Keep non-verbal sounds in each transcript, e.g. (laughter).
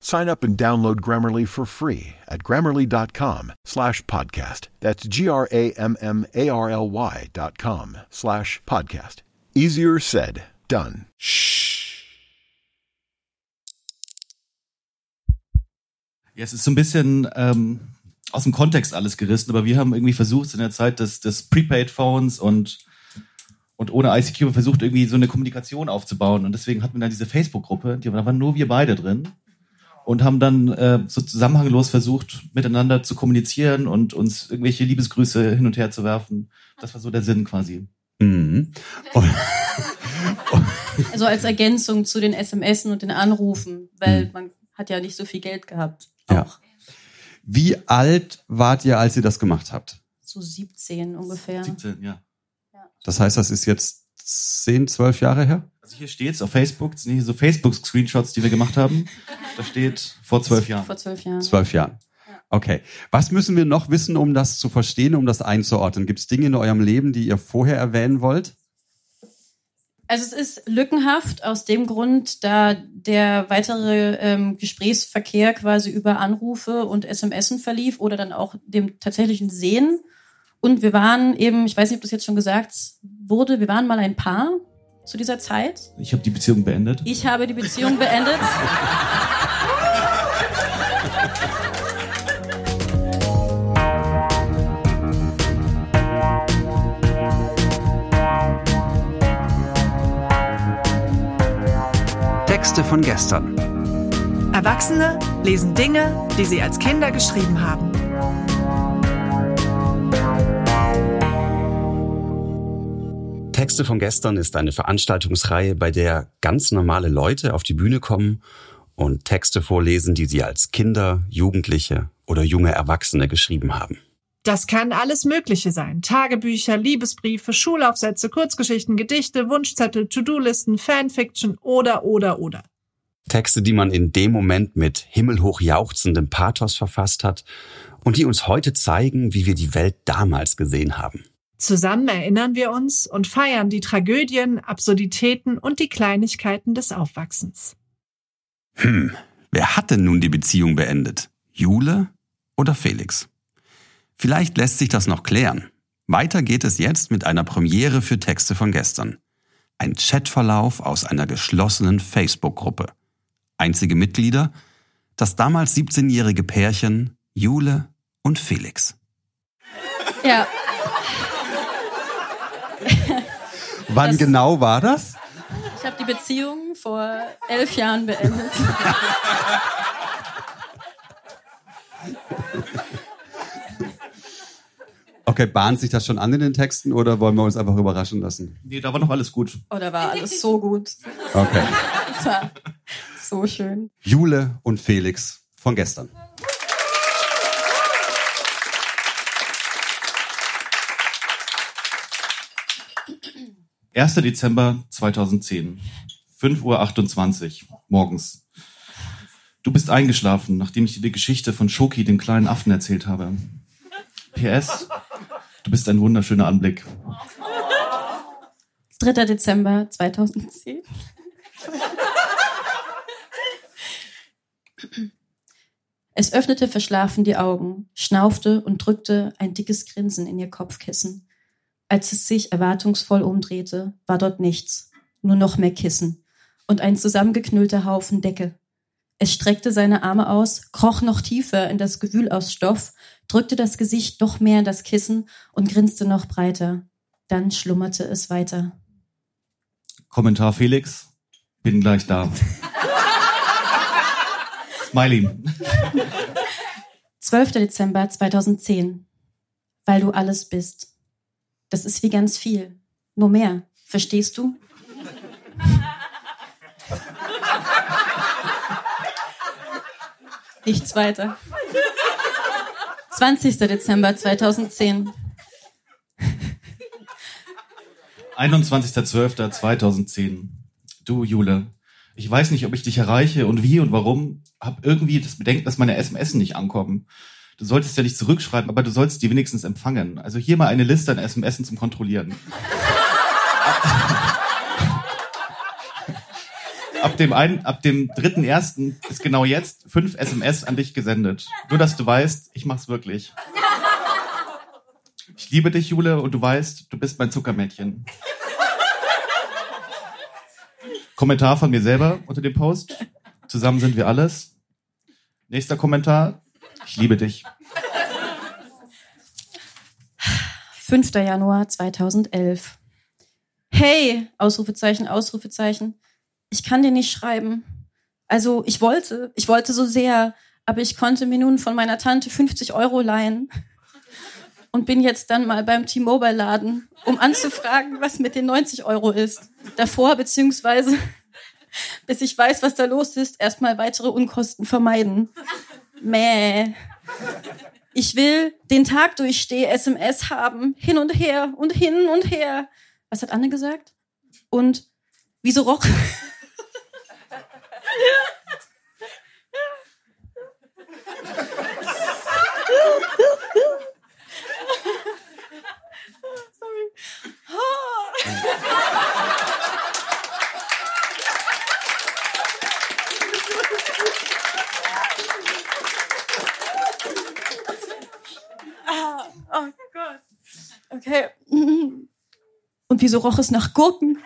Sign up and download Grammarly for free at grammarly.com slash podcast. That's G-R-A-M-M-A-R-L-Y dot com slash podcast. Easier said, done. Shh. Ja, es ist so ein bisschen ähm, aus dem Kontext alles gerissen, aber wir haben irgendwie versucht in der Zeit des, des Prepaid-Phones und, und ohne ICQ versucht irgendwie so eine Kommunikation aufzubauen und deswegen hatten wir dann diese Facebook-Gruppe, da waren nur wir beide drin und haben dann äh, so zusammenhanglos versucht, miteinander zu kommunizieren und uns irgendwelche Liebesgrüße hin und her zu werfen. Das war so der Sinn quasi. Mhm. (laughs) also als Ergänzung zu den SMS und den Anrufen, weil mhm. man hat ja nicht so viel Geld gehabt. Auch. Ja. Wie alt wart ihr, als ihr das gemacht habt? So 17 ungefähr. 17, ja. Das heißt, das ist jetzt 10, 12 Jahre her? Also hier steht's auf Facebook, das sind hier so Facebook-Screenshots, die wir gemacht haben. Da steht vor zwölf Jahren. Vor zwölf Jahren. Zwölf Jahren. Okay. Was müssen wir noch wissen, um das zu verstehen, um das einzuordnen? Gibt es Dinge in eurem Leben, die ihr vorher erwähnen wollt? Also es ist lückenhaft aus dem Grund, da der weitere ähm, Gesprächsverkehr quasi über Anrufe und SMSen verlief oder dann auch dem tatsächlichen Sehen. Und wir waren eben, ich weiß nicht, ob das jetzt schon gesagt wurde, wir waren mal ein Paar zu dieser Zeit? Ich habe die Beziehung beendet. Ich habe die Beziehung beendet. Texte von gestern. Erwachsene lesen Dinge, die sie als Kinder geschrieben haben. Texte von gestern ist eine Veranstaltungsreihe, bei der ganz normale Leute auf die Bühne kommen und Texte vorlesen, die sie als Kinder, Jugendliche oder junge Erwachsene geschrieben haben. Das kann alles Mögliche sein. Tagebücher, Liebesbriefe, Schulaufsätze, Kurzgeschichten, Gedichte, Wunschzettel, To-Do-Listen, Fanfiction oder, oder, oder. Texte, die man in dem Moment mit himmelhoch jauchzendem Pathos verfasst hat und die uns heute zeigen, wie wir die Welt damals gesehen haben. Zusammen erinnern wir uns und feiern die Tragödien, Absurditäten und die Kleinigkeiten des Aufwachsens. Hm, wer hat denn nun die Beziehung beendet? Jule oder Felix? Vielleicht lässt sich das noch klären. Weiter geht es jetzt mit einer Premiere für Texte von gestern. Ein Chatverlauf aus einer geschlossenen Facebook-Gruppe. Einzige Mitglieder? Das damals 17-jährige Pärchen Jule und Felix. Ja, Wann das, genau war das? Ich habe die Beziehung vor elf Jahren beendet. Okay, bahnt sich das schon an in den Texten oder wollen wir uns einfach überraschen lassen? Nee, da war noch alles gut. Oh, da war alles so gut. Okay. (laughs) Das war so schön. Jule und Felix von gestern. 1. Dezember 2010, 5.28 Uhr morgens. Du bist eingeschlafen, nachdem ich dir die Geschichte von Shoki, dem kleinen Affen, erzählt habe. PS, du bist ein wunderschöner Anblick. 3. Dezember 2010. Es öffnete verschlafen die Augen, schnaufte und drückte ein dickes Grinsen in ihr Kopfkissen. Als es sich erwartungsvoll umdrehte, war dort nichts, nur noch mehr Kissen und ein zusammengeknüllter Haufen Decke. Es streckte seine Arme aus, kroch noch tiefer in das Gewühl aus Stoff, drückte das Gesicht noch mehr in das Kissen und grinste noch breiter. Dann schlummerte es weiter. Kommentar Felix, bin gleich da. Smiley. 12. Dezember 2010. Weil du alles bist. Das ist wie ganz viel. Nur mehr. Verstehst du? Nichts weiter. 20. Dezember 2010. 21.12.2010. Du, Jule. Ich weiß nicht, ob ich dich erreiche und wie und warum. Hab irgendwie das Bedenken, dass meine SMS nicht ankommen. Du solltest ja nicht zurückschreiben, aber du sollst die wenigstens empfangen. Also hier mal eine Liste an SMS zum Kontrollieren. ab dem einen, ab dem dritten ersten ist genau jetzt fünf SMS an dich gesendet. Nur, dass du weißt, ich mach's wirklich. Ich liebe dich, Jule, und du weißt, du bist mein Zuckermädchen. Kommentar von mir selber unter dem Post. Zusammen sind wir alles. Nächster Kommentar. Ich liebe dich. 5. Januar 2011. Hey, Ausrufezeichen, Ausrufezeichen. Ich kann dir nicht schreiben. Also, ich wollte, ich wollte so sehr, aber ich konnte mir nun von meiner Tante 50 Euro leihen und bin jetzt dann mal beim T-Mobile-Laden, um anzufragen, was mit den 90 Euro ist. Davor, beziehungsweise, (laughs) bis ich weiß, was da los ist, erstmal weitere Unkosten vermeiden. Mäh. Ich will den Tag durchstehe, SMS haben, hin und her und hin und her. Was hat Anne gesagt? Und wieso roch? (laughs) (laughs) (laughs) Sorry. Und wieso roch es nach Gurken?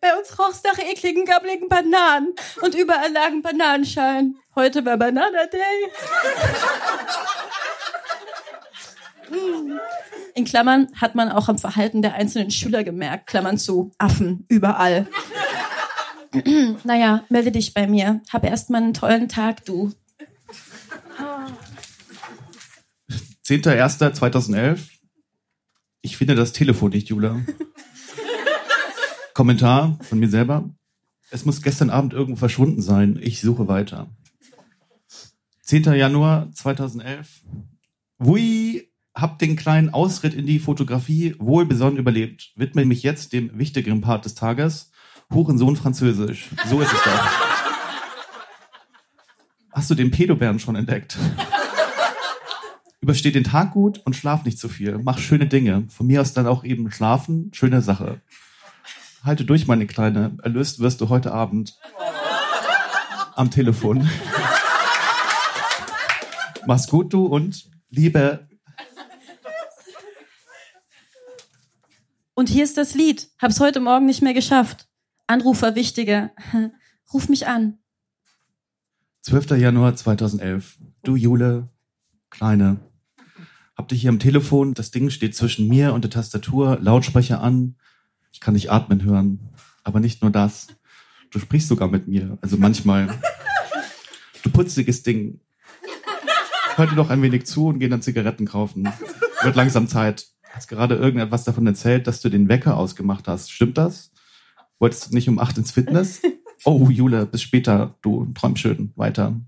Bei uns roch es nach ekligen, gabbligen Bananen. Und überall lagen Bananenschalen. Heute war Banana Day. Mm. In Klammern hat man auch am Verhalten der einzelnen Schüler gemerkt. Klammern zu. Affen. Überall. (clears throat) naja, melde dich bei mir. Hab erstmal einen tollen Tag, du. 10.01.2011. Ich finde das Telefon nicht, Jula. Kommentar von mir selber. Es muss gestern Abend irgendwo verschwunden sein. Ich suche weiter. 10. Januar 2011. Wui, hab den kleinen Ausritt in die Fotografie wohlbesonnen überlebt. Widme mich jetzt dem wichtigeren Part des Tages. Hurensohn Französisch. So ist es doch. Hast du den Pedobären schon entdeckt? Übersteh den Tag gut und schlaf nicht zu viel. Mach schöne Dinge. Von mir aus dann auch eben schlafen. Schöne Sache. Halte durch, meine Kleine. Erlöst wirst du heute Abend. Am Telefon. (laughs) Mach's gut, du, und Liebe. Und hier ist das Lied. Hab's heute Morgen nicht mehr geschafft. Anrufer wichtiger. (laughs) Ruf mich an. 12. Januar 2011. Du, Jule, Kleine. Hab dich hier am Telefon. Das Ding steht zwischen mir und der Tastatur. Lautsprecher an. Ich kann dich atmen hören. Aber nicht nur das. Du sprichst sogar mit mir. Also manchmal. Du putziges Ding. Hör dir doch ein wenig zu und geh dann Zigaretten kaufen. Wird langsam Zeit. Hast gerade irgendetwas davon erzählt, dass du den Wecker ausgemacht hast. Stimmt das? Wolltest du nicht um acht ins Fitness? Oh, Jule, bis später. Du träum schön. Weiter.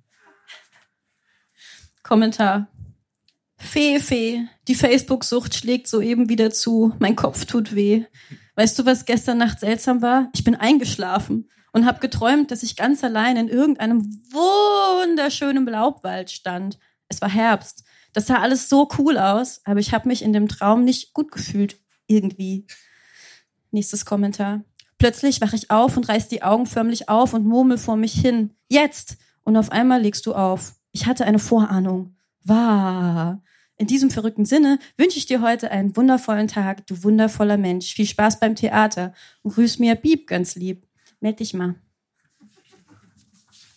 Kommentar. Fee, Fee, die Facebook-Sucht schlägt soeben wieder zu. Mein Kopf tut weh. Weißt du, was gestern Nacht seltsam war? Ich bin eingeschlafen und habe geträumt, dass ich ganz allein in irgendeinem wunderschönen Laubwald stand. Es war Herbst. Das sah alles so cool aus, aber ich habe mich in dem Traum nicht gut gefühlt. Irgendwie. Nächstes Kommentar. Plötzlich wache ich auf und reiß die Augen förmlich auf und murmel vor mich hin. Jetzt! Und auf einmal legst du auf. Ich hatte eine Vorahnung. Wahr. In diesem verrückten Sinne wünsche ich dir heute einen wundervollen Tag, du wundervoller Mensch. Viel Spaß beim Theater und grüß mir Bieb ganz lieb. Meld dich mal.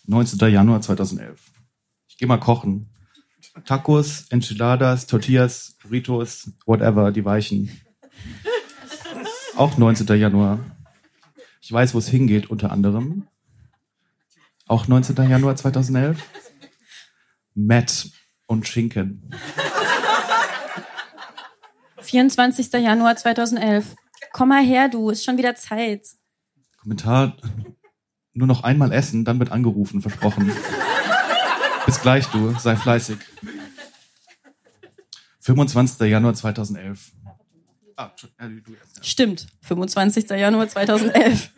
19. Januar 2011. Ich gehe mal kochen. Tacos, Enchiladas, Tortillas, Burritos, whatever, die weichen. Auch 19. Januar. Ich weiß, wo es hingeht, unter anderem. Auch 19. Januar 2011. Matt und Schinken. 24. Januar 2011. Komm mal her, du, ist schon wieder Zeit. Kommentar, nur noch einmal essen, dann wird angerufen, versprochen. Bis gleich, du, sei fleißig. 25. Januar 2011. Ah. Stimmt, 25. Januar 2011.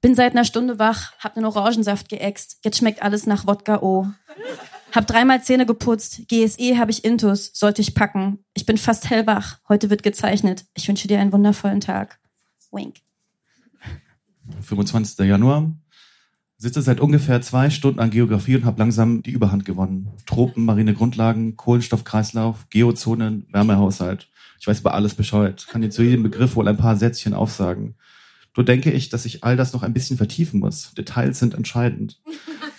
Bin seit einer Stunde wach, hab nen Orangensaft geäxt. Jetzt schmeckt alles nach Wodka O. Hab dreimal Zähne geputzt. GSE habe ich Intus, sollte ich packen. Ich bin fast hellwach. Heute wird gezeichnet. Ich wünsche dir einen wundervollen Tag. Wink. 25. Januar. Sitze seit ungefähr zwei Stunden an Geografie und habe langsam die Überhand gewonnen. Tropen, marine Grundlagen, Kohlenstoffkreislauf, Geozonen, Wärmehaushalt. Ich weiß über alles Bescheid. Kann dir zu jedem Begriff wohl ein paar Sätzchen aufsagen. Nur denke ich, dass ich all das noch ein bisschen vertiefen muss. Details sind entscheidend. (laughs)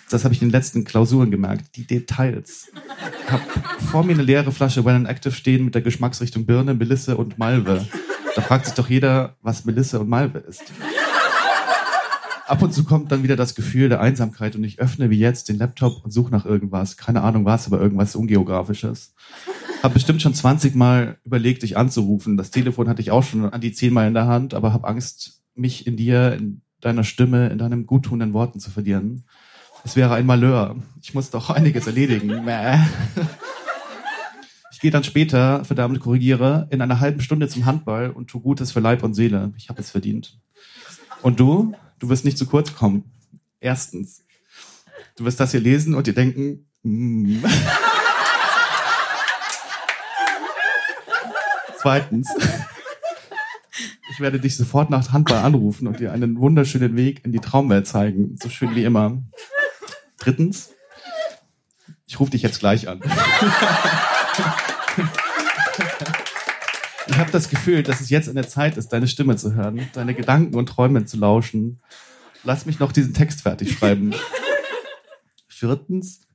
Das habe ich in den letzten Klausuren gemerkt. Die Details. Hab vor mir eine leere Flasche Well and Active stehen mit der Geschmacksrichtung Birne, Melisse und Malve. Da fragt sich doch jeder, was Melisse und Malve ist. Ab und zu kommt dann wieder das Gefühl der Einsamkeit und ich öffne wie jetzt den Laptop und suche nach irgendwas. Keine Ahnung was, aber irgendwas Ungeografisches. Hab bestimmt schon 20 Mal überlegt, dich anzurufen. Das Telefon hatte ich auch schon an die 10 Mal in der Hand, aber hab Angst, mich in dir, in deiner Stimme, in deinen guttunenden Worten zu verlieren. Es wäre ein Malheur. Ich muss doch einiges erledigen. (laughs) Ich gehe dann später, verdammt korrigiere, in einer halben Stunde zum Handball und tu Gutes für Leib und Seele. Ich habe es verdient. Und du? Du wirst nicht zu kurz kommen. Erstens. Du wirst das hier lesen und dir denken, mm. (laughs) Zweitens. Ich werde dich sofort nach Handball anrufen und dir einen wunderschönen Weg in die Traumwelt zeigen. So schön wie immer. Drittens. Ich rufe dich jetzt gleich an. Ich habe das Gefühl, dass es jetzt an der Zeit ist, deine Stimme zu hören, deine Gedanken und Träume zu lauschen. Lass mich noch diesen Text fertig schreiben. Viertens,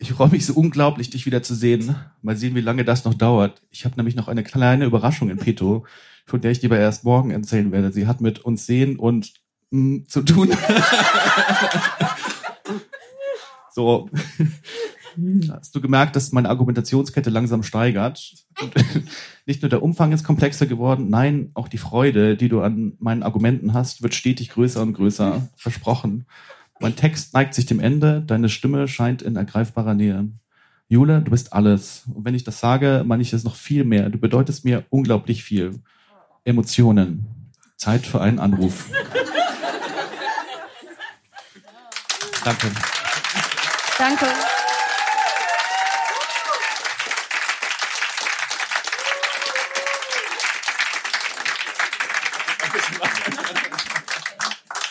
ich freue mich so unglaublich, dich wieder zu sehen. Mal sehen, wie lange das noch dauert. Ich habe nämlich noch eine kleine Überraschung in petto, von der ich dir aber erst morgen erzählen werde. Sie hat mit uns sehen und mm, zu tun. (laughs) so. Hast du gemerkt, dass meine Argumentationskette langsam steigert? Und (laughs) nicht nur der Umfang ist komplexer geworden, nein, auch die Freude, die du an meinen Argumenten hast, wird stetig größer und größer. Versprochen. Mein Text neigt sich dem Ende, deine Stimme scheint in ergreifbarer Nähe. Jule, du bist alles. Und wenn ich das sage, meine ich es noch viel mehr. Du bedeutest mir unglaublich viel. Emotionen. Zeit für einen Anruf. Danke. Danke.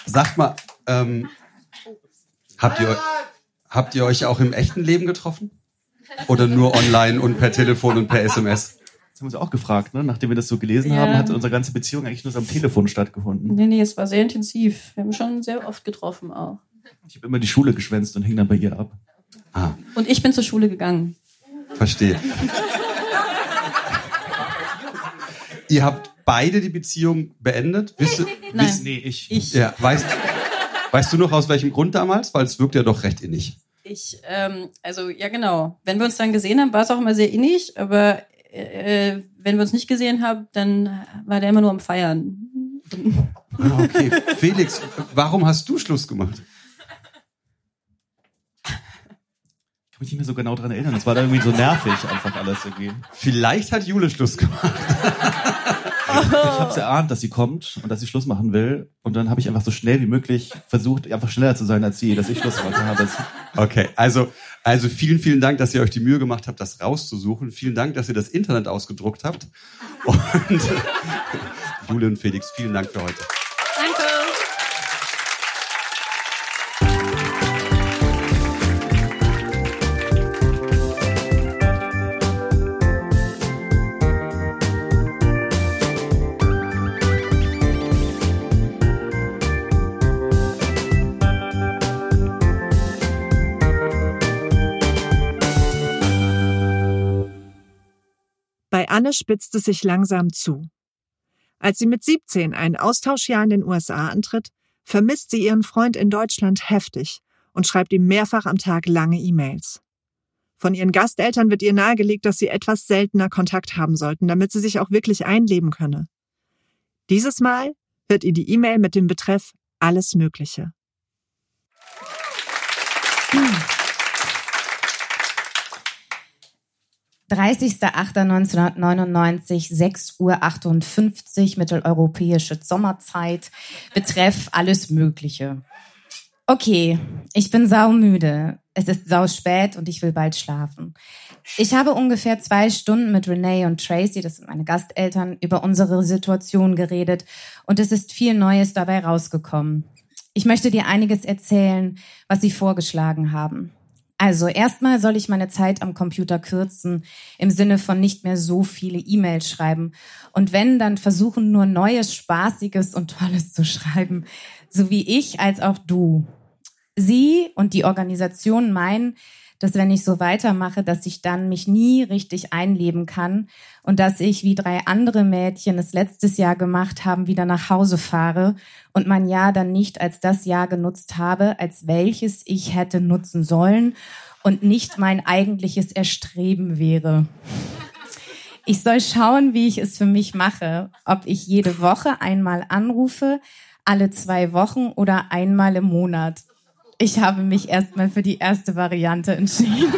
Sagt mal, ähm, habt, ihr, habt ihr euch auch im echten Leben getroffen? Oder nur online und per Telefon und per SMS? Das haben wir uns auch gefragt, ne? nachdem wir das so gelesen Ja. haben, hat unsere ganze Beziehung eigentlich nur so am Telefon stattgefunden. Nee, nee, es war sehr intensiv. Wir haben schon sehr oft getroffen auch. Ich habe immer die Schule geschwänzt und hing dann bei ihr ab. Ah, Und ich bin zur Schule gegangen. verstehe. ihr habt beide die Beziehung beendet? Wisst, Nein. Wiss- Nee, ich. Ich, ja, weißt, weißt du noch aus welchem Grund damals? Weil es wirkt ja doch recht innig. ich, ähm, also ja genau. Wenn wir uns dann gesehen haben, war es auch immer sehr innig, aber äh, wenn wir uns nicht gesehen haben, dann war der immer nur am Feiern. Ah, okay. Felix, warum hast du Schluss gemacht? Ich kann mich nicht mehr so genau dran erinnern. Das war da irgendwie so nervig, einfach alles irgendwie. Vielleicht hat Jule Schluss gemacht. Ich habe erahnt, dass sie kommt und dass sie Schluss machen will. Und dann habe ich einfach so schnell wie möglich versucht, einfach schneller zu sein als sie, dass ich Schluss gemacht habe. Okay, also, also vielen, vielen Dank, dass ihr euch die Mühe gemacht habt, das rauszusuchen. Vielen Dank, dass ihr das Internet ausgedruckt habt. Und (laughs) Jule und Felix, vielen Dank für heute. Anne spitzt es sich langsam zu. Als sie mit 17 ein Austauschjahr in den USA antritt, vermisst sie ihren Freund in Deutschland heftig und schreibt ihm mehrfach am Tag lange E-Mails. Von ihren Gasteltern wird ihr nahegelegt, dass sie etwas seltener Kontakt haben sollten, damit sie sich auch wirklich einleben könne. Dieses Mal wird ihr die E-Mail mit dem Betreff alles Mögliche. 30.08.1999, 6.58 Uhr mitteleuropäische Sommerzeit. Betreff alles Mögliche. Okay, ich bin saumüde. Es ist sau spät und ich will bald schlafen. Ich habe ungefähr zwei Stunden mit Renee und Tracy, das sind meine Gasteltern, über unsere Situation geredet und es ist viel Neues dabei rausgekommen. Ich möchte dir einiges erzählen, was sie vorgeschlagen haben. Also erstmal soll ich meine Zeit am Computer kürzen, im Sinne von nicht mehr so viele E-Mails schreiben. Und wenn, dann versuchen nur Neues, Spaßiges und Tolles zu schreiben. So wie ich als auch du. Sie und die Organisation meinen, dass wenn ich so weitermache, dass ich dann mich nie richtig einleben kann und dass ich, wie drei andere Mädchen es letztes Jahr gemacht haben, wieder nach Hause fahre und mein Jahr dann nicht als das Jahr genutzt habe, als welches ich hätte nutzen sollen und nicht mein eigentliches Erstreben wäre. Ich soll schauen, wie ich es für mich mache, ob ich jede Woche einmal anrufe, alle zwei Wochen oder einmal im Monat. Ich habe mich erstmal für die erste Variante entschieden.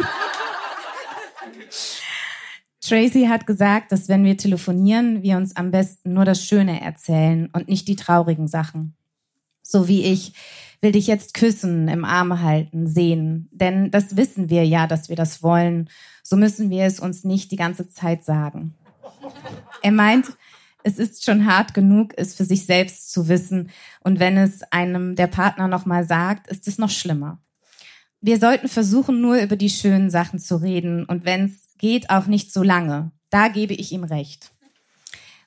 Tracy hat gesagt, dass wenn wir telefonieren, wir uns am besten nur das Schöne erzählen und nicht die traurigen Sachen. So wie ich will dich jetzt küssen, im Arm halten, sehen. Denn das wissen wir ja, dass wir das wollen. So müssen wir es uns nicht die ganze Zeit sagen. Er meint, es ist schon hart genug, es für sich selbst zu wissen. Und wenn es einem der Partner nochmal sagt, ist es noch schlimmer. Wir sollten versuchen, nur über die schönen Sachen zu reden. Und wenn es geht, auch nicht so lange. Da gebe ich ihm recht.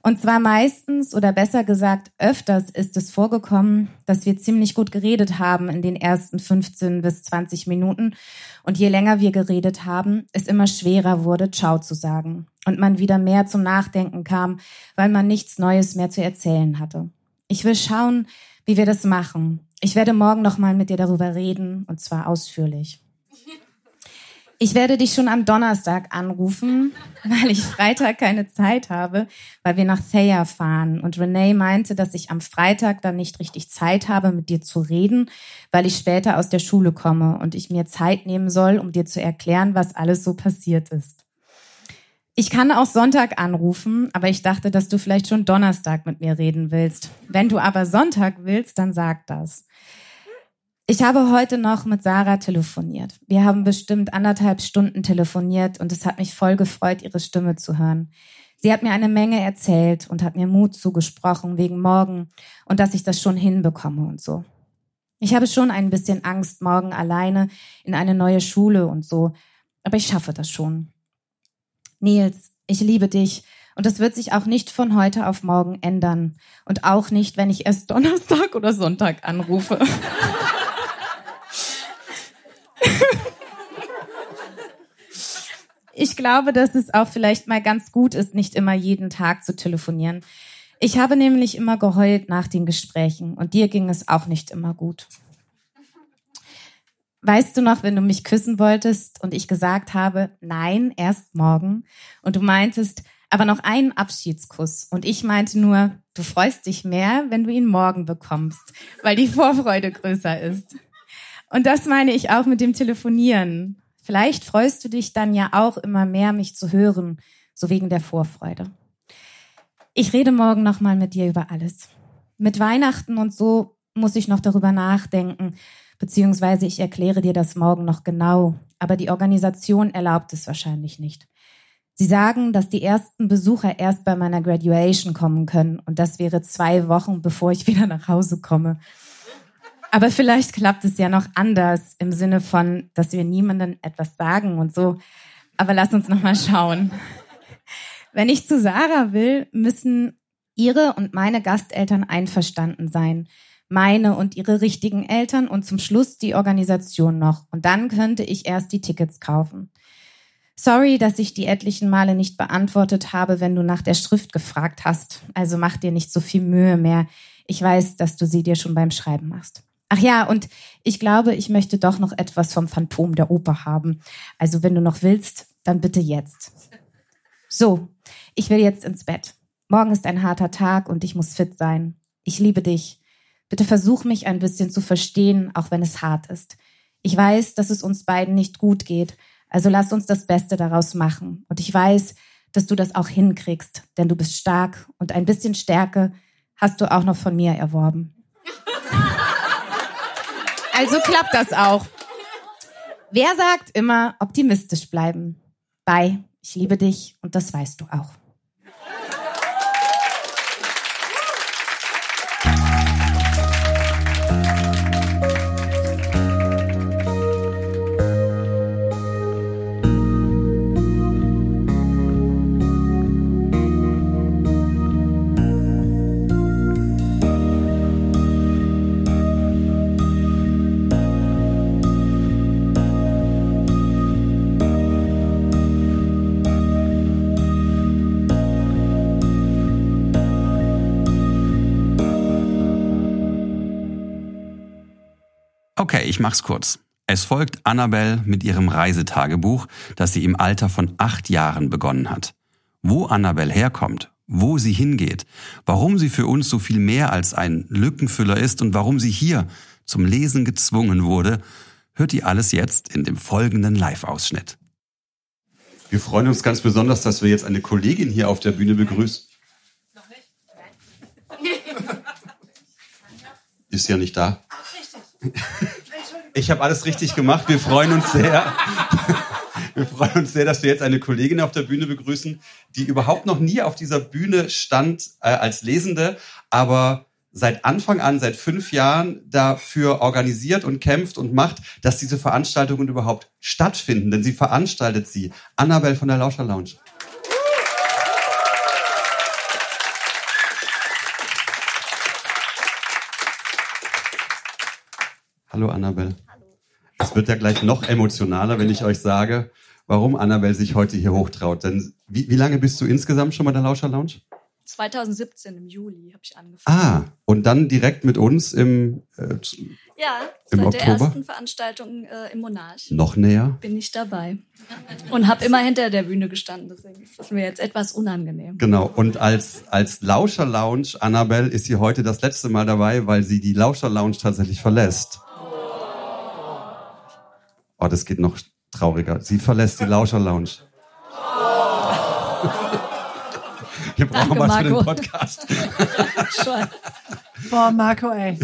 Und zwar meistens oder besser gesagt öfters ist es vorgekommen, dass wir ziemlich gut geredet haben in den ersten 15 bis 20 Minuten. Und je länger wir geredet haben, es immer schwerer wurde, Ciao zu sagen. Und man wieder mehr zum Nachdenken kam, weil man nichts Neues mehr zu erzählen hatte. Ich will schauen, wie wir das machen. Ich werde morgen nochmal mit dir darüber reden, und zwar ausführlich. Ich werde dich schon am Donnerstag anrufen, (laughs) weil ich Freitag keine Zeit habe, weil wir nach Thea fahren. Und Renee meinte, dass ich am Freitag dann nicht richtig Zeit habe, mit dir zu reden, weil ich später aus der Schule komme und ich mir Zeit nehmen soll, um dir zu erklären, was alles so passiert ist. Ich kann auch Sonntag anrufen, aber ich dachte, dass du vielleicht schon Donnerstag mit mir reden willst. Wenn du aber Sonntag willst, dann sag das. Ich habe heute noch mit Sarah telefoniert. Wir haben bestimmt anderthalb Stunden telefoniert und es hat mich voll gefreut, ihre Stimme zu hören. Sie hat mir eine Menge erzählt und hat mir Mut zugesprochen wegen morgen und dass ich das schon hinbekomme und so. Ich habe schon ein bisschen Angst morgen alleine in eine neue Schule und so, aber ich schaffe das schon. Nils, ich liebe dich und das wird sich auch nicht von heute auf morgen ändern und auch nicht, wenn ich erst (laughs) Donnerstag oder Sonntag anrufe. (laughs) (laughs) ich glaube, dass es auch vielleicht mal ganz gut ist, nicht immer jeden Tag zu telefonieren. Ich habe nämlich immer geheult nach den Gesprächen und dir ging es auch nicht immer gut. Weißt du noch, wenn du mich küssen wolltest und ich gesagt habe, nein, erst morgen und du meintest, aber noch einen Abschiedskuss und ich meinte nur, du freust dich mehr, wenn du ihn morgen bekommst, weil die Vorfreude größer ist. Und das meine ich auch mit dem Telefonieren. Vielleicht freust du dich dann ja auch immer mehr, mich zu hören, so wegen der Vorfreude. Ich rede morgen nochmal mit dir über alles. Mit Weihnachten und so muss ich noch darüber nachdenken, beziehungsweise ich erkläre dir das morgen noch genau, aber die Organisation erlaubt es wahrscheinlich nicht. Sie sagen, dass die ersten Besucher erst bei meiner Graduation kommen können und das wäre zwei Wochen, bevor ich (laughs) wieder nach Hause komme. Aber vielleicht klappt es ja noch anders im Sinne von, dass wir niemandem etwas sagen und so. Aber lass uns noch mal schauen. Wenn ich zu Sarah will, müssen ihre und meine Gasteltern einverstanden sein. Meine und ihre richtigen Eltern und zum Schluss die Organisation noch. Und dann könnte ich erst die Tickets kaufen. Sorry, dass ich die etlichen Male nicht beantwortet habe, wenn du nach der Schrift gefragt hast. Also mach dir nicht so viel Mühe mehr. Ich weiß, dass du sie dir schon beim Schreiben machst. Ach ja, und ich glaube, ich möchte doch noch etwas vom Phantom der Oper haben. Also wenn du noch willst, dann bitte jetzt. So, ich will jetzt ins Bett. Morgen ist ein harter Tag und ich muss fit sein. Ich liebe dich. Bitte versuch mich ein bisschen zu verstehen, auch wenn es hart ist. Ich weiß, dass es uns beiden nicht gut geht, also lass uns das Beste daraus machen. Und ich weiß, dass du das auch hinkriegst, denn du bist stark und ein bisschen Stärke hast du auch noch von mir erworben. (laughs) Also klappt das auch. Wer sagt immer optimistisch bleiben? Bye, ich liebe dich und das weißt du auch. Ich mach's kurz. Es folgt Annabelle mit ihrem Reisetagebuch, das sie im Alter von acht Jahren begonnen hat. Wo Annabelle herkommt, wo sie hingeht, warum sie für uns so viel mehr als ein Lückenfüller ist und warum sie hier zum Lesen gezwungen wurde, hört ihr alles jetzt in dem folgenden Live-Ausschnitt. Wir freuen uns ganz besonders, dass wir jetzt eine Kollegin hier auf der Bühne begrüßen. Noch nicht? Ist ja nicht da. (laughs) Ich habe alles richtig gemacht. Wir freuen uns sehr. (laughs) Wir freuen uns sehr, dass wir jetzt eine Kollegin auf der Bühne begrüßen, die überhaupt noch nie auf dieser Bühne stand äh, als Lesende, aber seit Anfang an, seit fünf Jahren dafür organisiert und kämpft und macht, dass diese Veranstaltungen überhaupt stattfinden. Denn sie veranstaltet sie. Annabelle von der Lauscher Lounge. Hallo Annabelle. Es wird ja gleich noch emotionaler, wenn ich euch sage, warum Annabelle sich heute hier hochtraut. Denn wie, wie lange bist du insgesamt schon bei der Lauscher Lounge? 2017 im Juli habe ich angefangen. Ah, und dann direkt mit uns im äh, Ja, im seit Oktober? der ersten Veranstaltung äh, im Monarch. Noch näher? Bin ich dabei. Und habe immer hinter der Bühne gestanden, deswegen ist das mir jetzt etwas unangenehm. Genau, und als, als Lauscher Lounge, Annabelle, ist sie heute das letzte Mal dabei, weil sie die Lauscher Lounge tatsächlich verlässt. Oh, das geht noch trauriger. Sie verlässt die Lauscher Lounge. (laughs) Wir brauchen Danke, was für den Podcast. (laughs) Boah, Marco, ey.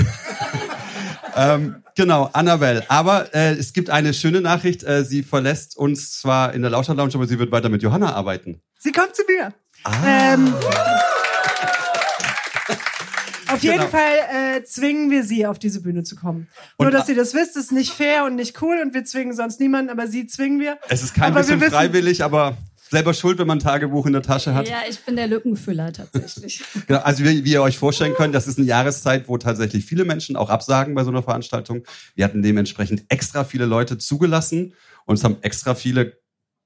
(laughs) ähm, genau, Annabelle. Aber äh, es gibt eine schöne Nachricht. Äh, sie verlässt uns zwar in der Lauscher Lounge, aber sie wird weiter mit Johanna arbeiten. Sie kommt zu mir. Ah. Ähm, auf jeden genau. Fall äh, zwingen wir sie, auf diese Bühne zu kommen. Und Nur, dass ihr das wisst, ist nicht fair und nicht cool und wir zwingen sonst niemanden, aber sie zwingen wir. Es ist kein aber bisschen freiwillig, aber selber schuld, wenn man ein Tagebuch in der Tasche hat. Ja, ich bin der Lückenfüller tatsächlich. (laughs) genau, also wie, wie, ihr euch vorstellen könnt, das ist eine Jahreszeit, wo tatsächlich viele Menschen auch absagen bei so einer Veranstaltung. Wir hatten dementsprechend extra viele Leute zugelassen und es haben extra viele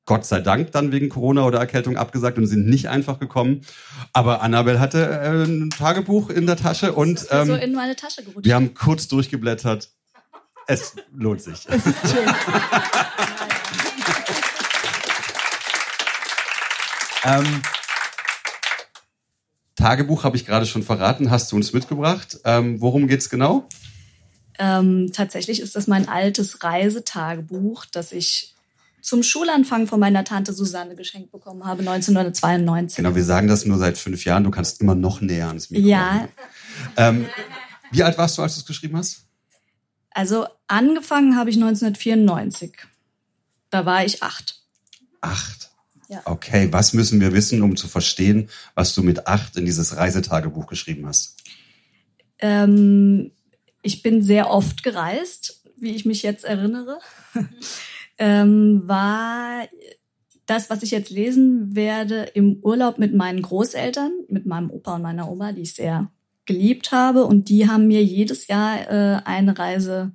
Gott sei Dank dann wegen Corona oder Erkältung abgesagt und sind nicht einfach gekommen. Aber Annabelle hatte äh, ein Tagebuch in der Tasche und ähm, so in meine Tasche gerutscht. Wir haben kurz durchgeblättert. Es lohnt sich. Es ist schön. (laughs) ähm, Tagebuch habe ich gerade schon verraten, hast du uns mitgebracht. Ähm, worum geht's genau? Ähm, tatsächlich ist das mein altes Reisetagebuch, das ich zum Schulanfang von meiner Tante Susanne geschenkt bekommen habe, 1992. Genau, wir sagen das nur seit fünf Jahren. Du kannst immer noch näher ans Mikro. Ja. Ähm, wie alt warst du, als du es geschrieben hast? Also angefangen habe ich 1994. Da war ich acht. Acht? Ja. Okay, was müssen wir wissen, um zu verstehen, was du mit acht in dieses Reisetagebuch geschrieben hast? Ähm, ich bin sehr oft gereist, wie ich mich jetzt erinnere (laughs) ähm, war das, was ich jetzt lesen werde, im Urlaub mit meinen Großeltern, mit meinem Opa und meiner Oma, die ich sehr geliebt habe. Und die haben mir jedes Jahr äh, eine Reise,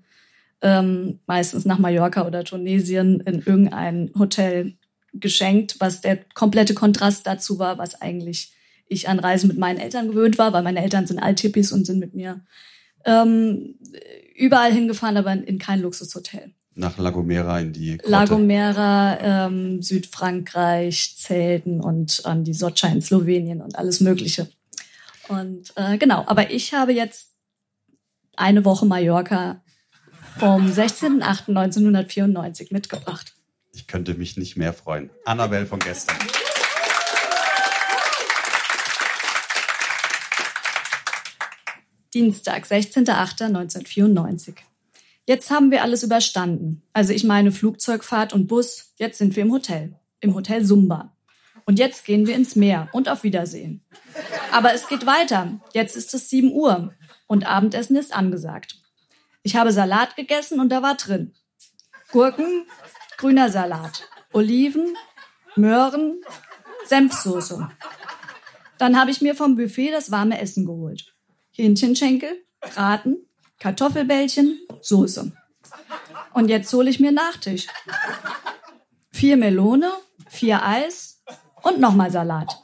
ähm, meistens nach Mallorca oder Tunesien, in irgendein Hotel geschenkt, was der komplette Kontrast dazu war, was eigentlich ich an Reisen mit meinen Eltern gewöhnt war, weil meine Eltern sind Altippies und sind mit mir ähm, überall hingefahren, aber in kein Luxushotel. Nach La Gomera in die Grotte. La Gomera, ähm, Südfrankreich, Zelten und an die Socha in Slowenien und alles Mögliche. Und äh, genau, aber ich habe jetzt eine Woche Mallorca vom 16.08.1994 mitgebracht. Ich könnte mich nicht mehr freuen. Annabelle von gestern. Dienstag, 16.08.1994. Jetzt haben wir alles überstanden. Also ich meine Flugzeugfahrt und Bus. Jetzt sind wir im Hotel. Im Hotel Sumba. Und jetzt gehen wir ins Meer und auf Wiedersehen. Aber es geht weiter. Jetzt ist es 7 Uhr und Abendessen ist angesagt. Ich habe Salat gegessen und da war drin. Gurken, grüner Salat, Oliven, Möhren, Senfsoße. Dann habe ich mir vom Buffet das warme Essen geholt. Hähnchenschenkel, Braten, Kartoffelbällchen, Soße. Und jetzt hole ich mir Nachtisch. Vier Melone, vier Eis und nochmal Salat.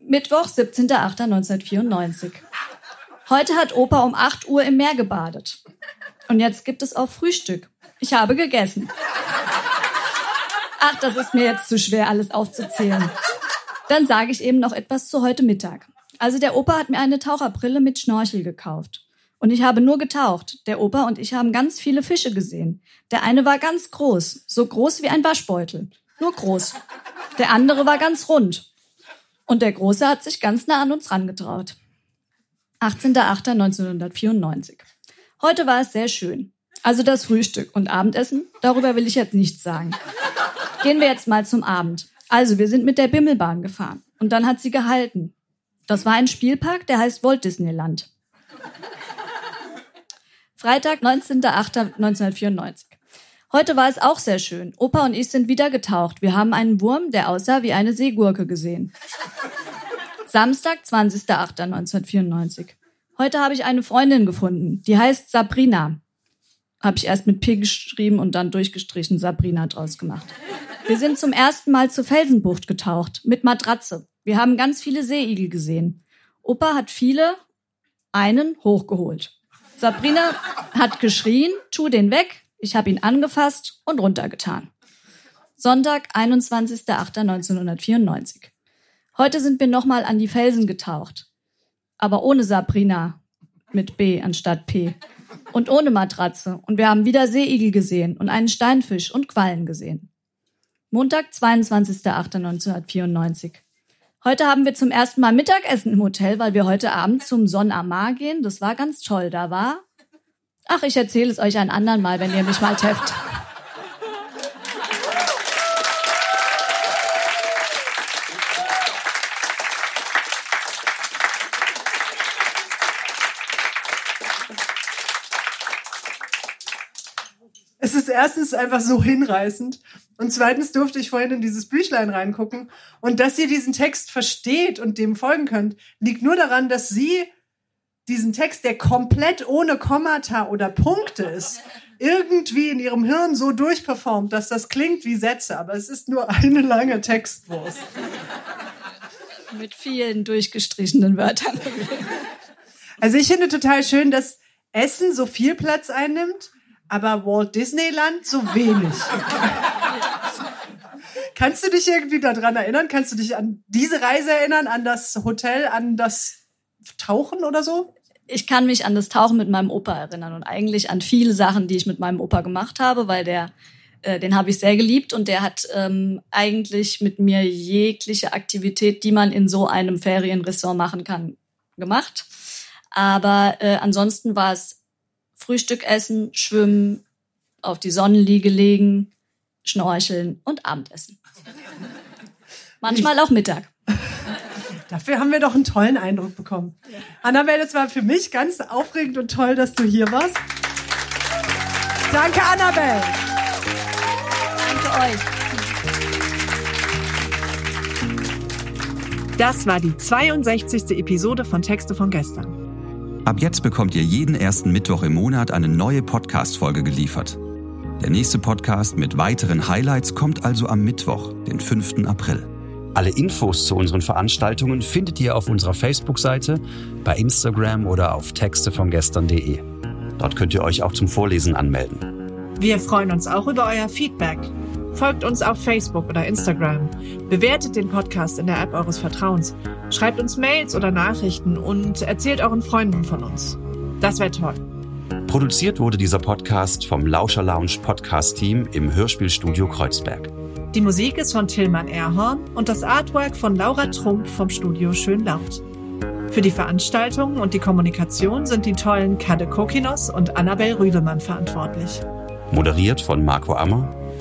Mittwoch, 17.08.1994. Heute hat Opa um 8 Uhr im Meer gebadet. Und jetzt gibt es auch Frühstück. Ich habe gegessen. Ach, das ist mir jetzt zu schwer, alles aufzuzählen. Dann sage ich eben noch etwas zu heute Mittag. Also der Opa hat mir eine Taucherbrille mit Schnorchel gekauft. Und ich habe nur getaucht. Der Opa und ich haben ganz viele Fische gesehen. Der eine war ganz groß, so groß wie ein Waschbeutel. Nur groß. Der andere war ganz rund. Und der Große hat sich ganz nah an uns rangetraut. 18.08.1994. Heute war es sehr schön. Also das Frühstück und Abendessen, darüber will ich jetzt nichts sagen. Gehen wir jetzt mal zum Abend. Also, wir sind mit der Bimmelbahn gefahren und dann hat sie gehalten. Das war ein Spielpark, der heißt Walt Disneyland. Freitag, 19.08.1994. Heute war es auch sehr schön. Opa und ich sind wieder getaucht. Wir haben einen Wurm, der aussah wie eine Seegurke gesehen. Samstag, 20.08.1994. Heute habe ich eine Freundin gefunden. Die heißt Sabrina. Habe ich erst mit P geschrieben und dann durchgestrichen Sabrina draus gemacht. Wir sind zum ersten Mal zur Felsenbucht getaucht mit Matratze. Wir haben ganz viele Seeigel gesehen. Opa hat viele, einen hochgeholt. Sabrina hat geschrien, tu den weg. Ich habe ihn angefasst und runtergetan. Sonntag, 21.08.1994. Heute sind wir nochmal an die Felsen getaucht. Aber ohne Sabrina mit B anstatt P. Und ohne Matratze. Und wir haben wieder Seeigel gesehen und einen Steinfisch und Quallen gesehen. Montag, 22.08.1994. Heute haben wir zum ersten Mal Mittagessen im Hotel, weil wir heute Abend zum Son Amar gehen. Das war ganz toll. Da war. Ach, ich erzähle es euch ein andern Mal, wenn ihr mich mal trefft. Es ist erstens einfach so hinreißend und zweitens durfte ich vorhin in dieses Büchlein reingucken. Und dass ihr diesen Text versteht und dem folgen könnt, liegt nur daran, dass sie diesen Text, der komplett ohne Kommata oder Punkte ist, irgendwie in ihrem Hirn so durchperformt, dass das klingt wie Sätze, aber es ist nur eine lange Textwurst. Mit vielen durchgestrichenen Wörtern. Also ich finde total schön, dass Essen so viel Platz einnimmt aber Walt Disneyland so wenig. Kannst du dich irgendwie daran erinnern? Kannst du dich an diese Reise erinnern, an das Hotel, an das Tauchen oder so? Ich kann mich an das Tauchen mit meinem Opa erinnern und eigentlich an viele Sachen, die ich mit meinem Opa gemacht habe, weil der, äh, den habe ich sehr geliebt und der hat ähm, eigentlich mit mir jegliche Aktivität, die man in so einem Ferienressort machen kann, gemacht. Aber äh, ansonsten war es Frühstück essen, schwimmen, auf die Sonnenliege legen, schnorcheln und Abendessen. (laughs) Manchmal auch Mittag. (laughs) Dafür haben wir doch einen tollen Eindruck bekommen. Ja. Annabelle, es war für mich ganz aufregend und toll, dass du hier warst. Danke, Annabelle. Danke euch. Das war die 62. Episode von Texte von gestern. Ab jetzt bekommt ihr jeden ersten Mittwoch im Monat eine neue Podcast-Folge geliefert. Der nächste Podcast mit weiteren Highlights kommt also am Mittwoch, den 5. April. Alle Infos zu unseren Veranstaltungen findet ihr auf unserer Facebook-Seite, bei Instagram oder auf textevongestern.de. Dort könnt ihr euch auch zum Vorlesen anmelden. Wir freuen uns auch über euer Feedback. Folgt uns auf Facebook oder Instagram. Bewertet den Podcast in der App eures Vertrauens. Schreibt uns Mails oder Nachrichten und erzählt euren Freunden von uns. Das wäre toll. Produziert wurde dieser Podcast vom Lauscher Lounge Podcast Team im Hörspielstudio Kreuzberg. Die Musik ist von Tillmann Erhorn und das Artwork von Laura Trump vom Studio Schönlaut. Für die Veranstaltung und die Kommunikation sind die tollen Kade Kokinos und Annabel Rüdemann verantwortlich. Moderiert von Marco Ammer